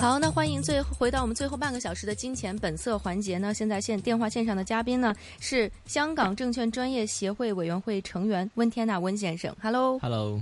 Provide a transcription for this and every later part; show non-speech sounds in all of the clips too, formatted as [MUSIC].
好，那欢迎最回到我们最后半个小时的金钱本色环节呢。现在线电话线上的嘉宾呢是香港证券专业协会委员会成员温天娜温先生。Hello，Hello，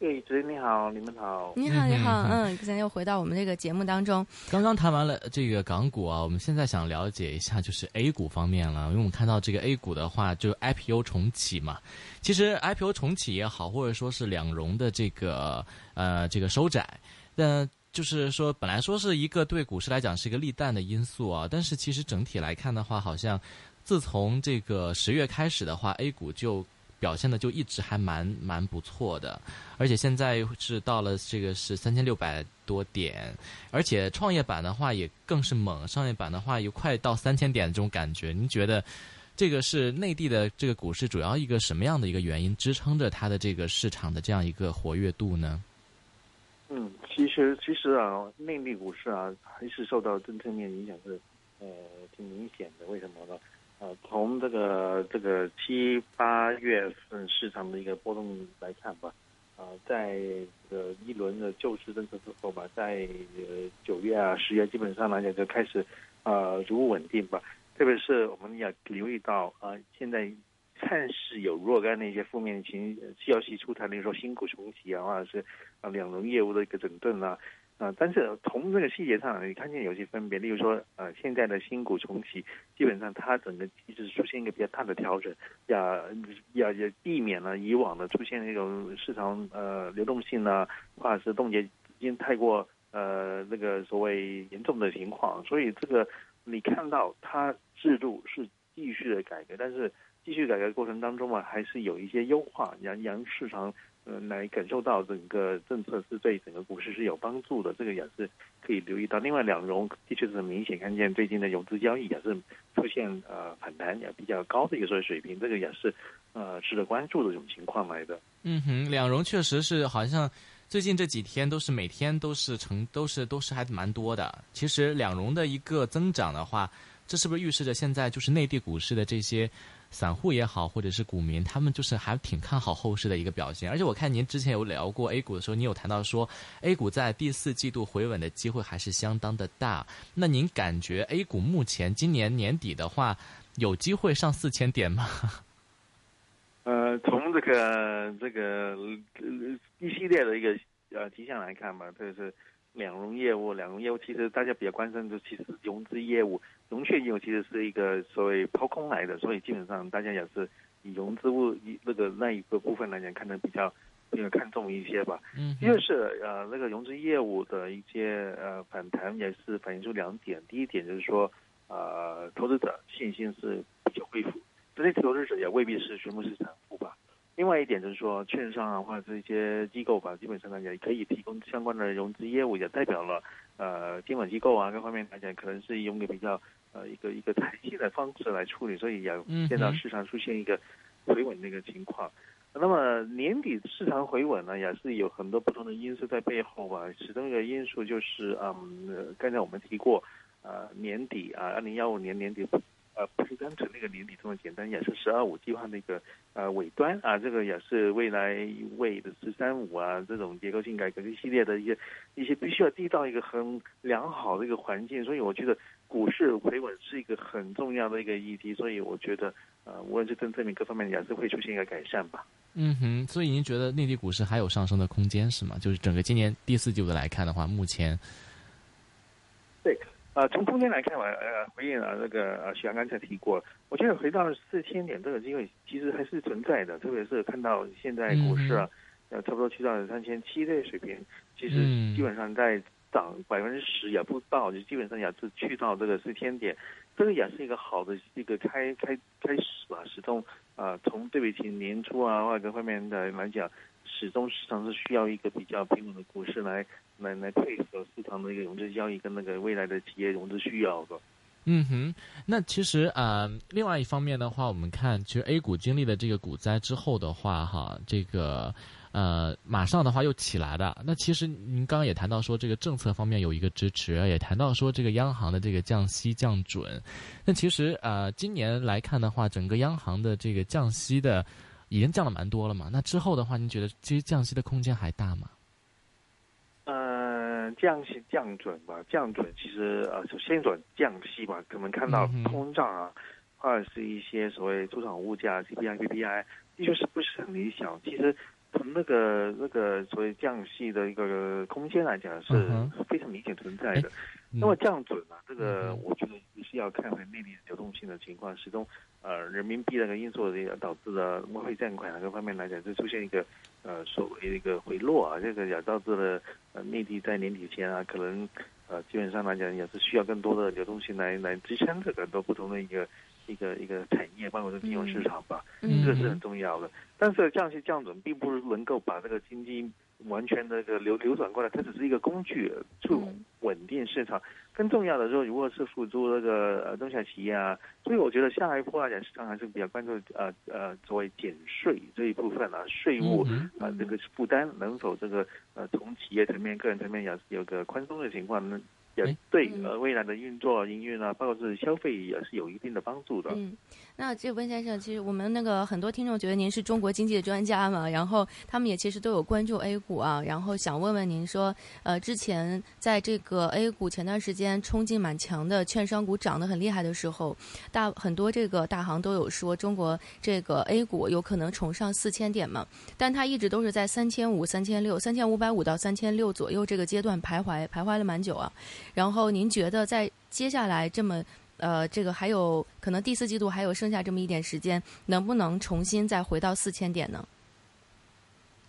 哎，主持人你好，你们好，你好，你好，嗯，现在又回到我们这个节目当中。刚刚谈完了这个港股啊，我们现在想了解一下就是 A 股方面了，因为我们看到这个 A 股的话，就 IPO 重启嘛。其实 IPO 重启也好，或者说是两融的这个呃这个收窄，那。就是说，本来说是一个对股市来讲是一个利淡的因素啊，但是其实整体来看的话，好像自从这个十月开始的话，A 股就表现的就一直还蛮蛮不错的，而且现在是到了这个是三千六百多点，而且创业板的话也更是猛，创业板的话又快到三千点这种感觉。您觉得这个是内地的这个股市主要一个什么样的一个原因支撑着它的这个市场的这样一个活跃度呢？嗯，其实其实啊，内地股市啊，还是受到政策面影响是，呃，挺明显的。为什么呢？呃，从这个这个七八月份市场的一个波动来看吧，啊，在这个一轮的救市政策之后吧，在呃九月啊、十月基本上来讲就开始啊逐步稳定吧。特别是我们要留意到啊，现在。看似有若干的一些负面情消息出台，比如说新股重启啊，或者是啊两融业务的一个整顿啊，啊，但是从这个细节上，你看见有些分别。例如说，呃，现在的新股重启，基本上它整个机制出现一个比较大的调整，要要要避免了以往的出现那种市场呃流动性呢，或者是冻结资金太过呃那个所谓严重的情况。所以这个你看到它制度是继续的改革，但是。继续改革过程当中嘛，还是有一些优化，让让市场呃来感受到整个政策是对整个股市是有帮助的，这个也是可以留意到。另外两融的确是很明显看见最近的融资交易也是出现呃反弹也比较高的一个所谓水平，这个也是呃值得关注的这种情况来的。嗯哼，两融确实是好像最近这几天都是每天都是成都是都是还蛮多的。其实两融的一个增长的话，这是不是预示着现在就是内地股市的这些？散户也好，或者是股民，他们就是还挺看好后市的一个表现。而且我看您之前有聊过 A 股的时候，你有谈到说 A 股在第四季度回稳的机会还是相当的大。那您感觉 A 股目前今年年底的话，有机会上四千点吗？[LAUGHS] 呃，从这个这个一系列的一个呃迹象来看吧，特别是两融业务，两融业务其实大家比较关心的，其实融资业务。融券业务其实是一个所谓抛空来的，所以基本上大家也是以融资物一那个那一个部分来讲，看得比较比较看重一些吧。嗯，一个是呃那个融资业务的一些呃反弹，也是反映出两点。第一点就是说，呃，投资者信心是比较恢复，这些投资者也未必是全部是散户吧。另外一点就是说，券商啊或者这些机构吧，基本上来讲可以提供相关的融资业务，也代表了呃监管机构啊各方面来讲，可能是用一个比较。呃，一个一个弹性的方式来处理，所以也见到市场出现一个回稳的一个情况。那么年底市场回稳呢，也是有很多不同的因素在背后吧。其中一个因素就是，嗯，刚才我们提过，呃，年底啊，二零幺五年年底，呃，不是单纯那个年底这么简单，也是“十二五”计划那个呃尾端啊，这个也是未来为的“十三五”啊这种结构性改革一系列的一些一些必须要缔造一个很良好的一个环境，所以我觉得。股市回稳是一个很重要的一个议题，所以我觉得，呃，无论是政策面各方面，也是会出现一个改善吧。嗯哼，所以您觉得内地股市还有上升的空间是吗？就是整个今年第四季度来看的话，目前，对，呃，从空间来看嘛，呃，回应了那个呃，徐阳刚才提过，我觉得回到四千点这个机会其实还是存在的，特别是看到现在股市啊，呃，差不多去到三千七的水平，其实基本上在。涨百分之十也不到，就基本上也是去到这个四千点，这个也是一个好的一个开开开始吧。始终啊，从对比起年初啊或者各方面的来讲，始终市场是需要一个比较平稳的股市来来来配合市场的一个融资交易跟那个未来的企业融资需要的。嗯哼，那其实呃，另外一方面的话，我们看，其实 A 股经历了这个股灾之后的话，哈，这个呃，马上的话又起来了。那其实您刚刚也谈到说，这个政策方面有一个支持，也谈到说这个央行的这个降息降准。那其实呃，今年来看的话，整个央行的这个降息的已经降了蛮多了嘛。那之后的话，您觉得其实降息的空间还大吗？降息降准吧，降准其实呃，首先转降息吧，可能看到通胀啊，或者是一些所谓出厂物价 CPI、PPI，的确是不是很理想。其实从那个那个所谓降息的一个空间来讲，是非常明显存在的。那么降准啊，这个我觉得也是要看回内地流动性的情况，始终呃人民币那个因素的导致的外汇占款各方面来讲，就出现一个呃所谓的一个回落啊，这个也导致了呃内地在年底前啊，可能呃基本上来讲也是需要更多的流动性来来支撑这个多不同的一个一个一个产业，包括是金融市场吧，这个是很重要的。但是降息降准并不是能够把这个经济。完全那个流流转过来，它只是一个工具，去稳定市场。更重要的说，如果是辅助那个呃中小企业啊，所以我觉得下一步来讲，市场还是比较关注呃呃作为减税这一部分啊，税务啊这个负担能否这个呃从企业层面、个人层面有有个宽松的情况呢？也对呃未来的运作营运啊，包括是消费也是有一定的帮助的。嗯，那这温先生，其实我们那个很多听众觉得您是中国经济的专家嘛，然后他们也其实都有关注 A 股啊，然后想问问您说，呃，之前在这个 A 股前段时间冲劲蛮强的，券商股涨得很厉害的时候，大很多这个大行都有说中国这个 A 股有可能冲上四千点嘛，但它一直都是在三千五、三千六、三千五百五到三千六左右这个阶段徘徊，徘徊了蛮久啊。然后您觉得在接下来这么呃，这个还有可能第四季度还有剩下这么一点时间，能不能重新再回到四千点呢？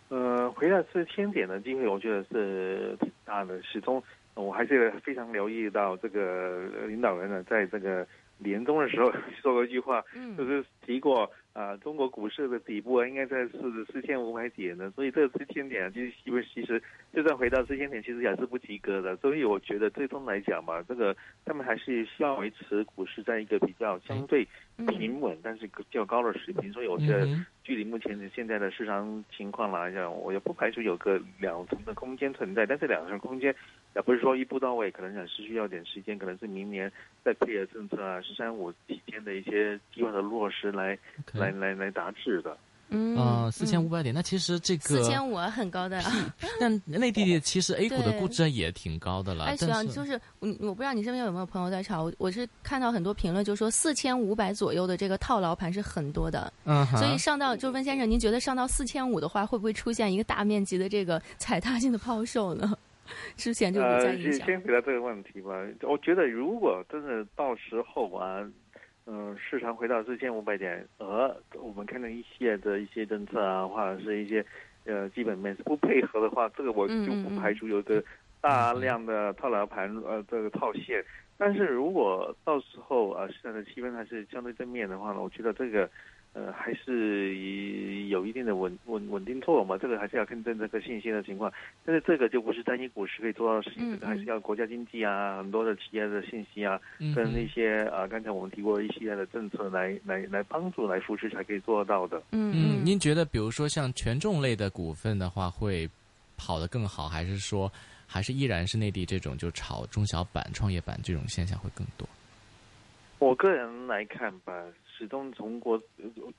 呃，回到四千点的机会，我觉得是挺大的。始终我还是非常留意到这个领导人呢，在这个年终的时候 [LAUGHS] 说过一句话，就是提过。啊，中国股市的底部啊，应该在四四千五百点呢，所以这四千点就是因为其实就算回到四千点，其实也是不及格的。所以我觉得最终来讲嘛，这个他们还是需要维持股市在一个比较相对平稳，但是较高的水平。所以我觉得，距离目前的现在的市场情况来讲，我也不排除有个两层的空间存在。但是两层空间也不是说一步到位，可能想是需要点时间，可能是明年再配合政策啊，十三五期间的一些计划的落实来来。来来达至的，嗯，四千五百点，那其实这个四千五很高的，[LAUGHS] 但内地其实 A 股的估值也挺高的了。哎，徐就是我我不知道你身边有没有朋友在炒，我是看到很多评论，就说四千五百左右的这个套牢盘是很多的，嗯，所以上到就温先生，您觉得上到四千五的话，会不会出现一个大面积的这个踩踏性的抛售呢？[LAUGHS] 之前就呃，先回答这个问题吧。我觉得如果真的到时候啊。嗯，市场回到四千五百点，而我们看到一系列的一些政策啊，或者是一些呃基本面不配合的话，这个我就不排除有个大量的套牢盘呃这个套现。但是如果到时候啊市场的气氛还是相对正面的话呢，我觉得这个。呃，还是以有一定的稳稳稳定作用嘛，这个还是要看这个信心的情况。但是这个就不是单一股市可以做到的事情，这个还是要国家经济啊，很多的企业的信息啊，跟那些啊，刚才我们提过一系列的政策来来来帮助来扶持才可以做到的。嗯嗯，您觉得比如说像权重类的股份的话，会跑得更好，还是说还是依然是内地这种就炒中小板、创业板这种现象会更多？我个人来看吧。始终从国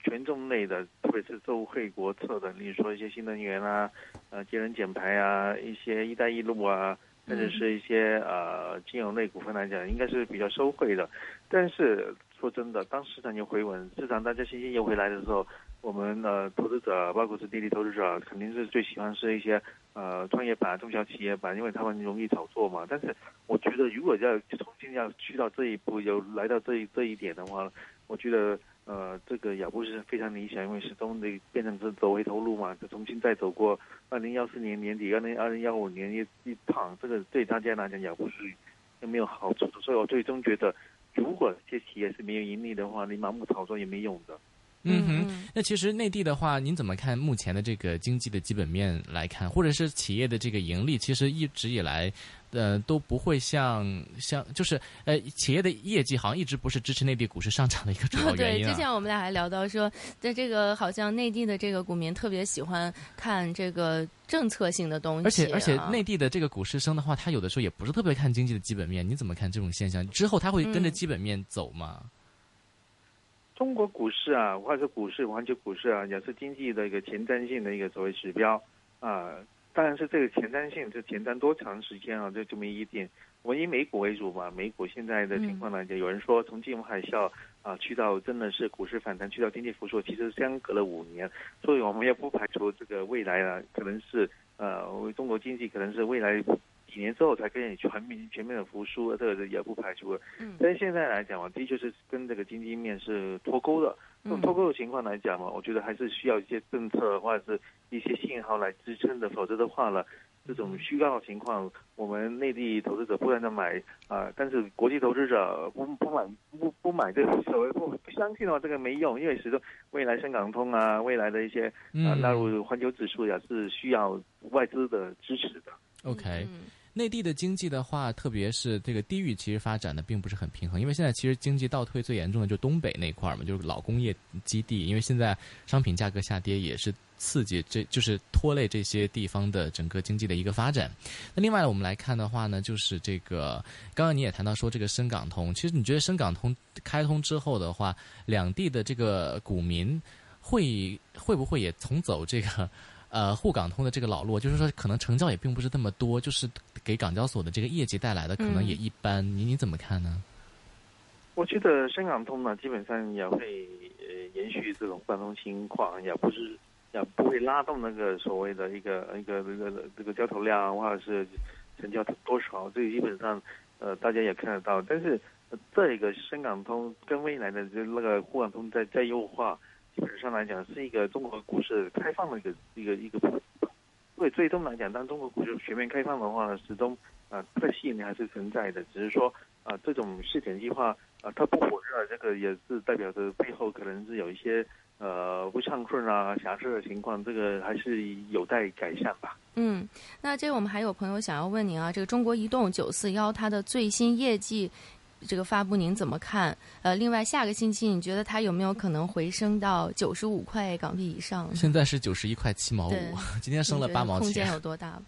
权重类的，特别是受惠国策的，例如说一些新能源啊，呃，节能减排啊，一些“一带一路”啊，甚至是一些呃金融类股份来讲，应该是比较受惠的。但是说真的，当市场又回稳，市场大家信心又回来的时候，我们呃投资者，包括是滴滴投资者，肯定是最喜欢是一些呃创业板、中小企业板，因为他们容易炒作嘛。但是我觉得，如果要重新要去到这一步，有来到这一这一点的话，我觉得，呃，这个也不是非常理想，因为始终得变成是走回头路嘛，就重新再走过二零幺四年年底、二零二零幺五年一一场，这个对大家来讲也不是也没有好处的。所以我最终觉得，如果这些企业是没有盈利的话，你盲目炒作也没用的。嗯哼，[LAUGHS] 那其实内地的话，您怎么看目前的这个经济的基本面来看，或者是企业的这个盈利，其实一直以来，呃，都不会像像就是呃，企业的业绩好像一直不是支持内地股市上涨的一个主要原因。[LAUGHS] 对，之前我们俩还聊到说，在这个好像内地的这个股民特别喜欢看这个政策性的东西，而且而且内地的这个股市升的话，它有的时候也不是特别看经济的基本面。你怎么看这种现象？之后它会跟着基本面走吗？中国股市啊，或者股市、环球股市啊，也是经济的一个前瞻性的一个所谓指标啊。当然是这个前瞻性，这前瞻多长时间啊？这就没一定。我以美股为主吧，美股现在的情况来讲，有人说从金融海啸啊，去到真的是股市反弹，去到经济复苏，其实相隔了五年。所以我们也不排除这个未来啊，可能是呃，中国经济可能是未来。几年之后才可以全面全面的复苏，这个也不排除。嗯，但是现在来讲嘛，的确是跟这个经济面是脱钩的。从脱钩的情况来讲嘛，我觉得还是需要一些政策或者是一些信号来支撑的，否则的话呢，这种虚高的情况，我们内地投资者不断的买啊，但是国际投资者不不买不不买这个所谓不不相信的话，这个没用，因为始终未来深港通啊，未来的一些啊纳入环球指数也是需要外资的支持的。OK。内地的经济的话，特别是这个地域，其实发展的并不是很平衡。因为现在其实经济倒退最严重的就东北那块儿嘛，就是老工业基地。因为现在商品价格下跌，也是刺激这就是拖累这些地方的整个经济的一个发展。那另外我们来看的话呢，就是这个刚刚你也谈到说这个深港通，其实你觉得深港通开通之后的话，两地的这个股民会会不会也从走这个？呃，沪港通的这个老路，就是说可能成交也并不是那么多，就是给港交所的这个业绩带来的可能也一般。你你怎么看呢？我觉得深港通呢，基本上也会呃延续这种贯通情况，也不是也不会拉动那个所谓的一个一个这个这个交投量或者是成交多少，这个基本上呃大家也看得到。但是这个深港通跟未来的就那个沪港通在在优化。基本上来讲，是一个中国股市开放的一个一个一个，因为最终来讲，当中国股市全面开放的话呢，始终啊它的吸引力还是存在的。只是说啊，这种试点计划啊，它不火热，这个也是代表着背后可能是有一些呃不畅顺啊、瑕疵的情况，这个还是有待改善吧。嗯，那这我们还有朋友想要问您啊，这个中国移动九四幺它的最新业绩。这个发布您怎么看？呃，另外下个星期你觉得它有没有可能回升到九十五块港币以上？现在是九十一块七毛五，[LAUGHS] 今天升了八毛钱。空间有多大？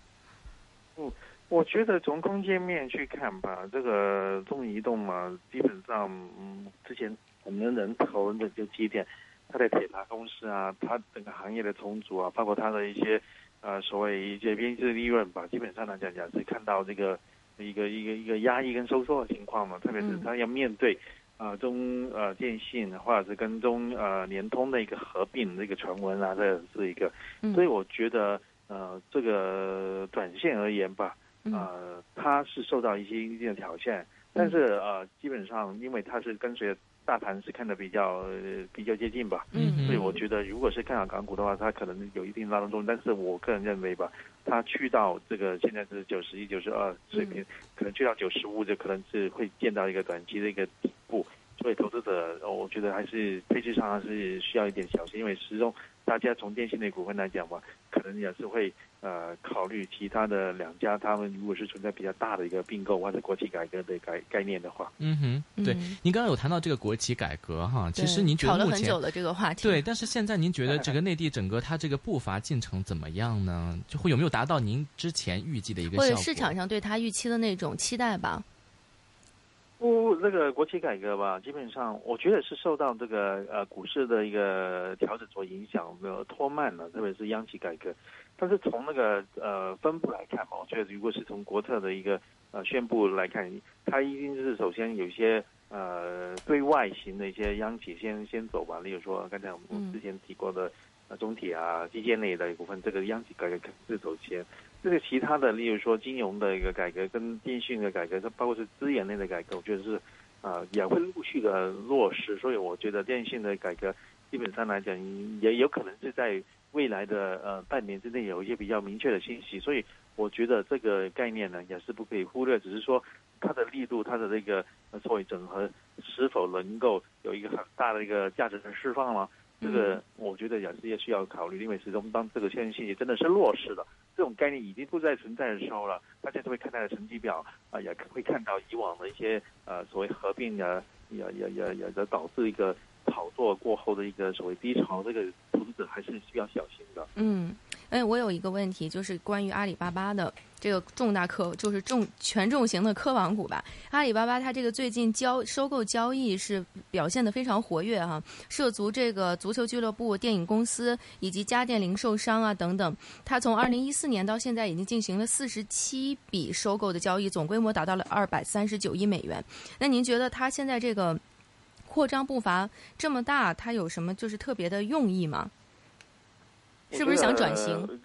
嗯，我觉得从空间面去看吧，这个中移动嘛，基本上嗯，之前很多人投的就几点，它的铁塔公司啊，它整个行业的重组啊，包括它的一些呃所谓一些边际利润吧，基本上来讲讲是看到这个。一个一个一个压抑跟收缩的情况嘛，特别是它要面对啊中呃电信或者是跟中呃联通的一个合并的一个传闻啊，这是一个，所以我觉得呃这个短线而言吧，呃它是受到一些一定的挑战，但是呃基本上因为它是跟随。大盘是看的比较比较接近吧，嗯，所以我觉得如果是看好港股的话，它可能有一定拉动作用。但是我个人认为吧，它去到这个现在是九十一、九十二水平，可能去到九十五，就可能是会见到一个短期的一个。所以投资者，我觉得还是配置上还是需要一点小心，因为始终大家从电信类股份来讲吧，可能也是会呃考虑其他的两家，他们如果是存在比较大的一个并购或者国企改革的概概念的话，嗯哼，对，您刚刚有谈到这个国企改革哈，其实您觉得目前讨了很久的这个话题，对，但是现在您觉得这个 [LAUGHS] 内地整个它这个步伐进程怎么样呢？就会有没有达到您之前预计的一个或者市场上对它预期的那种期待吧？不，那个国企改革吧，基本上我觉得是受到这个呃股市的一个调整所影响，呃拖慢了，特别是央企改革。但是从那个呃分布来看嘛，我觉得如果是从国策的一个呃宣布来看，它一定是首先有些呃对外型的一些央企先先走吧，例如说刚才我们之前提过的中铁啊基建类的一部分，这个央企改革肯定是走先。这个其他的，例如说金融的一个改革跟电信的改革，它包括是资源类的改革，我觉得是，啊，也会陆续的落实。所以我觉得电信的改革，基本上来讲，也有可能是在未来的呃半年之内有一些比较明确的信息。所以我觉得这个概念呢，也是不可以忽略。只是说它的力度，它的这个呃所谓整合是否能够有一个很大的一个价值的释放了。这个觉得也是也需要考虑，因为始终当这个现信息真的是落实了，这种概念已经不再存在的时候了，大家都会看它的成绩表啊，也会看到以往的一些呃所谓合并的，也也也也也导致一个炒作过后的一个所谓低潮，这个投资者还是需要小心的。嗯。哎，我有一个问题，就是关于阿里巴巴的这个重大科，就是重权重型的科网股吧。阿里巴巴它这个最近交收购交易是表现的非常活跃哈，涉足这个足球俱乐部、电影公司以及家电零售商啊等等。它从二零一四年到现在已经进行了四十七笔收购的交易，总规模达到了二百三十九亿美元。那您觉得它现在这个扩张步伐这么大，它有什么就是特别的用意吗？是不是想转型？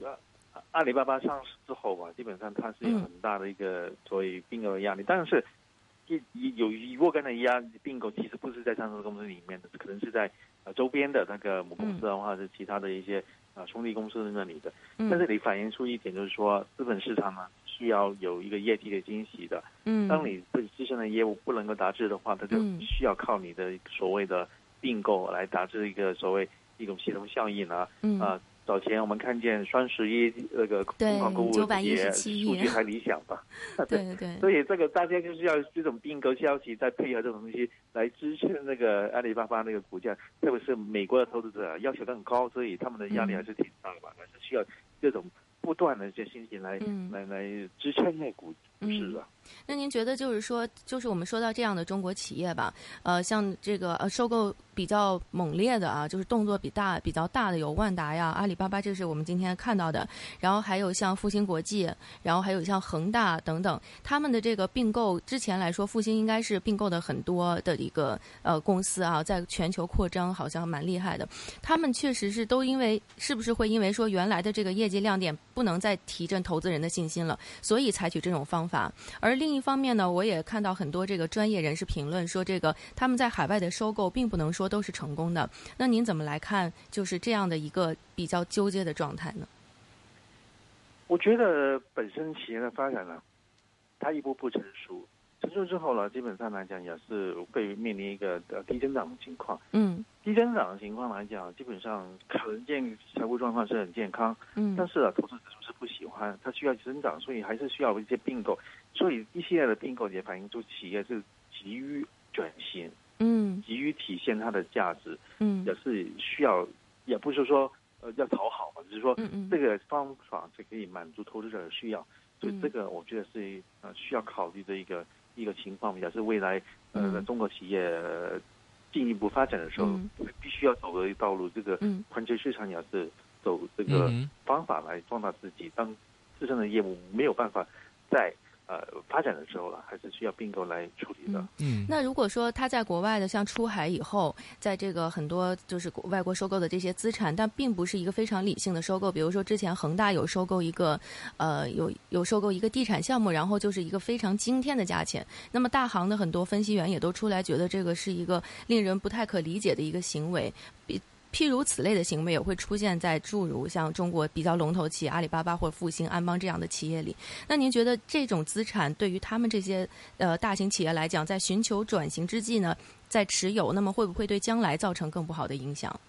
阿里巴巴上市之后吧，基本上它是有很大的一个所谓并购的压力。但是，有有若干的压并购，其实不是在上市公司里面的，可能是在呃周边的那个母公司的话，是其他的一些啊兄弟公司那里的。但这里反映出一点，就是说资本市场呢需要有一个业绩的惊喜的。嗯。当你自自身的业务不能够达至的话，它就需要靠你的所谓的并购来达至一个所谓一种协同效应啊。嗯。啊。早前我们看见双十一那个疯狂购物节数据还理想吧？[LAUGHS] [LAUGHS] 对对对。所以这个大家就是要这种并购消息，再配合这种东西来支撑那个阿里巴巴那个股价，特别是美国的投资者要求都很高，所以他们的压力还是挺大的吧？还是需要这种不断的这些信息来来来支撑那股市的。那您觉得就是说，就是我们说到这样的中国企业吧，呃，像这个呃收购比较猛烈的啊，就是动作比大比较大的有万达呀、阿里巴巴，这是我们今天看到的。然后还有像复星国际，然后还有像恒大等等，他们的这个并购之前来说，复星应该是并购的很多的一个呃公司啊，在全球扩张好像蛮厉害的。他们确实是都因为是不是会因为说原来的这个业绩亮点不能再提振投资人的信心了，所以采取这种方法，而。另一方面呢，我也看到很多这个专业人士评论说，这个他们在海外的收购并不能说都是成功的。那您怎么来看，就是这样的一个比较纠结的状态呢？我觉得本身企业的发展呢，它一步步成熟，成熟之后呢，基本上来讲也是会面临一个呃低增长的情况。嗯，低增长的情况来讲，基本上可能见财务状况是很健康。嗯，但是啊，投资欢，它需要增长，所以还是需要一些并购。所以一系列的并购也反映出企业是急于转型，嗯，急于体现它的价值，嗯，也是需要，也不是说呃要讨好嘛，只是说这个方法是可以满足投资者的需要，所以这个我觉得是呃需要考虑的一个一个情况，也是未来呃中国企业进一步发展的时候必须要走的道路。这个环球市场也是走这个方法来壮大自己，当自身的业务没有办法在。呃，发展的时候了，还是需要并购来处理的。嗯，那如果说他在国外的，像出海以后，在这个很多就是外国收购的这些资产，但并不是一个非常理性的收购。比如说之前恒大有收购一个，呃，有有收购一个地产项目，然后就是一个非常惊天的价钱。那么大行的很多分析员也都出来觉得这个是一个令人不太可理解的一个行为。譬如此类的行为也会出现在诸如像中国比较龙头企业阿里巴巴或复兴、安邦这样的企业里。那您觉得这种资产对于他们这些呃大型企业来讲，在寻求转型之际呢，在持有，那么会不会对将来造成更不好的影响？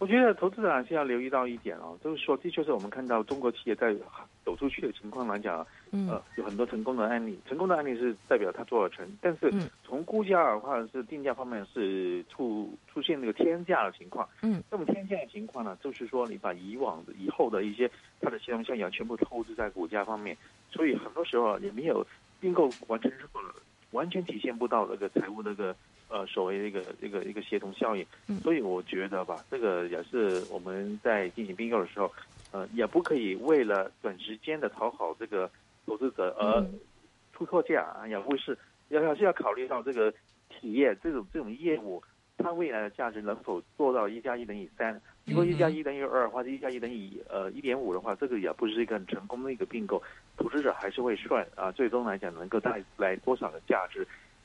我觉得投资者还是要留意到一点哦，就是说，的确是我们看到中国企业在走出去的情况来讲，呃，有很多成功的案例。成功的案例是代表它做了成，但是从估价的话是定价方面是出出现那个天价的情况。嗯，那么天价的情况呢，就是说你把以往的、以后的一些它的协同效应全部透支在股价方面，所以很多时候也没有并购完成之后，完全体现不到那个财务那个。呃，所谓的一个一个一个协同效应，所以我觉得吧，这个也是我们在进行并购的时候，呃，也不可以为了短时间的讨好这个投资者而出错价啊，也不是，要要是要考虑到这个企业这种这种业务，它未来的价值能否做到一加一等于三？如果一加一等于二，或者一加一等于呃一点五的话，这个也不是一个很成功的一个并购，投资者还是会算啊，最终来讲能够带来多少的价值。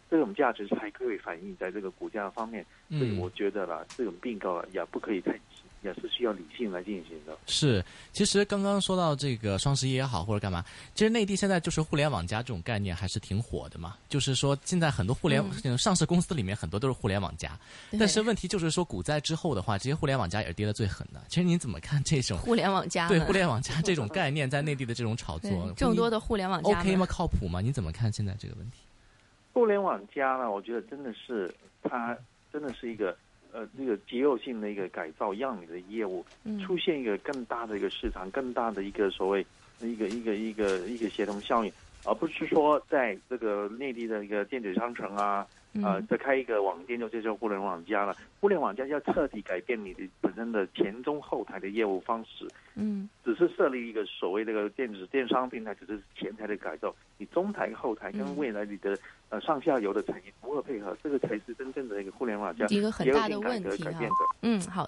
这种价值才可以反映在这个股价方面，所以我觉得啦，这种并购啊也不可以太急，也是需要理性来进行的。是，其实刚刚说到这个双十一也好，或者干嘛，其实内地现在就是互联网加这种概念还是挺火的嘛。就是说，现在很多互联、嗯、上市公司里面很多都是互联网加，但是问题就是说，股灾之后的话，这些互联网加也是跌得最狠的。其实您怎么看这种 [LAUGHS] 互联网加？对互联网加这种概念在内地的这种炒作，[LAUGHS] 众多的互联网加 OK 吗？靠谱吗？你怎么看现在这个问题？互联网加呢，我觉得真的是它真的是一个。呃，这个结构性的一个改造，让你的业务出现一个更大的一个市场，更大的一个所谓一个一个一个一个协同效应，而不是说在这个内地的一个电子商城啊，呃，再开一个网店就叫互联网加了。互联网加要彻底改变你的本身的前中后台的业务方式。嗯，只是设立一个所谓这个电子电商平台，只是前台的改造，你中台后台跟未来你的。呃，上下游的产业如何配合，这个才是真正的一个互联网加一个很大的问题改变的。嗯，好。